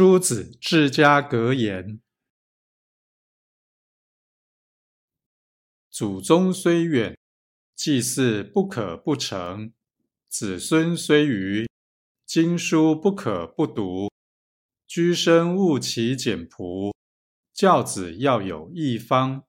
诸子治家格言：祖宗虽远，祭祀不可不成；子孙虽愚，经书不可不读。居生务其简朴，教子要有一方。